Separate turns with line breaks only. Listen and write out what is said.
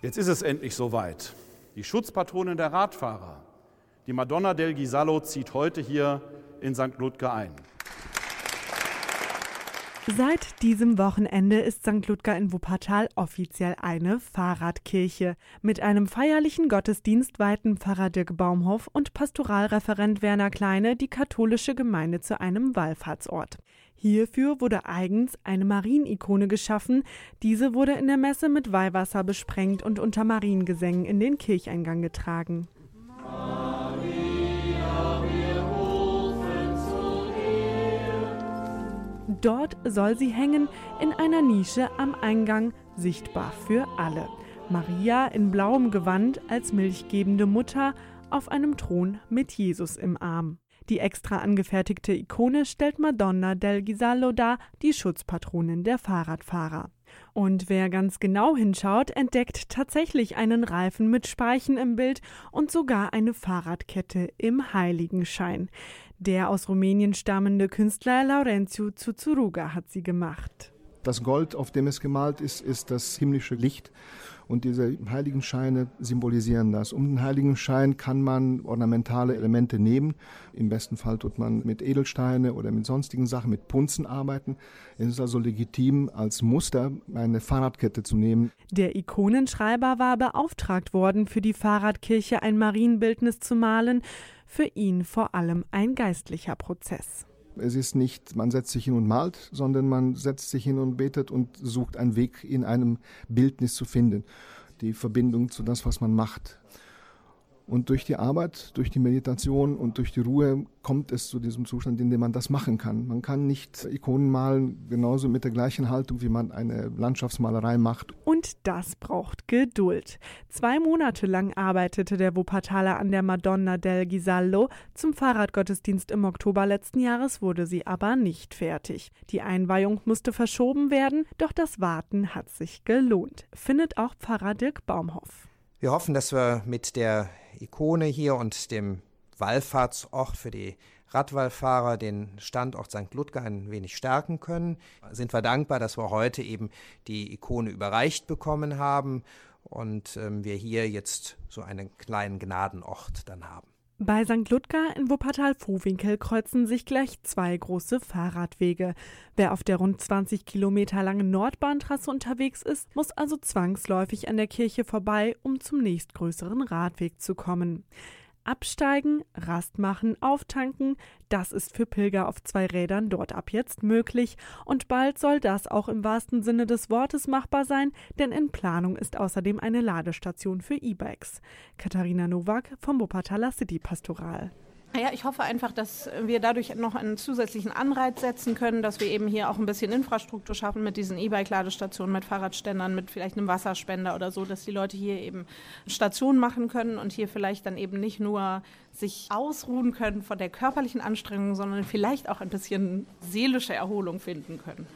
Jetzt ist es endlich soweit. Die Schutzpatronin der Radfahrer, die Madonna del Gisallo, zieht heute hier in St. Ludger ein.
Seit diesem Wochenende ist St. Ludger in Wuppertal offiziell eine Fahrradkirche. Mit einem feierlichen Gottesdienst weihten Pfarrer Dirk Baumhoff und Pastoralreferent Werner Kleine die katholische Gemeinde zu einem Wallfahrtsort. Hierfür wurde eigens eine Marienikone geschaffen. Diese wurde in der Messe mit Weihwasser besprengt und unter Mariengesängen in den Kircheingang getragen. Dort soll sie hängen in einer Nische am Eingang, sichtbar für alle. Maria in blauem Gewand als milchgebende Mutter auf einem Thron mit Jesus im Arm. Die extra angefertigte Ikone stellt Madonna del Gisallo dar, die Schutzpatronin der Fahrradfahrer. Und wer ganz genau hinschaut, entdeckt tatsächlich einen Reifen mit Speichen im Bild und sogar eine Fahrradkette im Heiligenschein. Der aus Rumänien stammende Künstler Laurentiu Zuzuruga hat sie gemacht.
Das Gold, auf dem es gemalt ist, ist das himmlische Licht und diese Heiligenscheine symbolisieren das. Um den Heiligenschein kann man ornamentale Elemente nehmen. Im besten Fall tut man mit Edelsteine oder mit sonstigen Sachen, mit Punzen arbeiten. Es ist also legitim, als Muster eine Fahrradkette zu nehmen.
Der Ikonenschreiber war beauftragt worden, für die Fahrradkirche ein Marienbildnis zu malen. Für ihn vor allem ein geistlicher Prozess.
Es ist nicht, man setzt sich hin und malt, sondern man setzt sich hin und betet und sucht einen Weg in einem Bildnis zu finden. Die Verbindung zu das, was man macht. Und durch die Arbeit, durch die Meditation und durch die Ruhe kommt es zu diesem Zustand, in dem man das machen kann. Man kann nicht Ikonen malen, genauso mit der gleichen Haltung, wie man eine Landschaftsmalerei macht.
Und das braucht Geduld. Zwei Monate lang arbeitete der Wuppertaler an der Madonna del Gisallo. Zum Fahrradgottesdienst im Oktober letzten Jahres wurde sie aber nicht fertig. Die Einweihung musste verschoben werden, doch das Warten hat sich gelohnt, findet auch Pfarrer Dirk Baumhoff.
Wir hoffen, dass wir mit der Ikone hier und dem Wallfahrtsort für die Radwallfahrer den Standort St. Ludger ein wenig stärken können. Sind wir dankbar, dass wir heute eben die Ikone überreicht bekommen haben und ähm, wir hier jetzt so einen kleinen Gnadenort dann haben.
Bei St. Ludger in Wuppertal-Vohwinkel kreuzen sich gleich zwei große Fahrradwege. Wer auf der rund 20 Kilometer langen Nordbahntrasse unterwegs ist, muss also zwangsläufig an der Kirche vorbei, um zum nächstgrößeren Radweg zu kommen. Absteigen, Rast machen, auftanken, das ist für Pilger auf zwei Rädern dort ab jetzt möglich und bald soll das auch im wahrsten Sinne des Wortes machbar sein, denn in Planung ist außerdem eine Ladestation für E-Bikes. Katharina Nowak vom Wuppertaler City Pastoral.
Ja, ich hoffe einfach, dass wir dadurch noch einen zusätzlichen Anreiz setzen können, dass wir eben hier auch ein bisschen Infrastruktur schaffen mit diesen E-Bike-Ladestationen, mit Fahrradständern, mit vielleicht einem Wasserspender oder so, dass die Leute hier eben Stationen machen können und hier vielleicht dann eben nicht nur sich ausruhen können von der körperlichen Anstrengung, sondern vielleicht auch ein bisschen seelische Erholung finden können.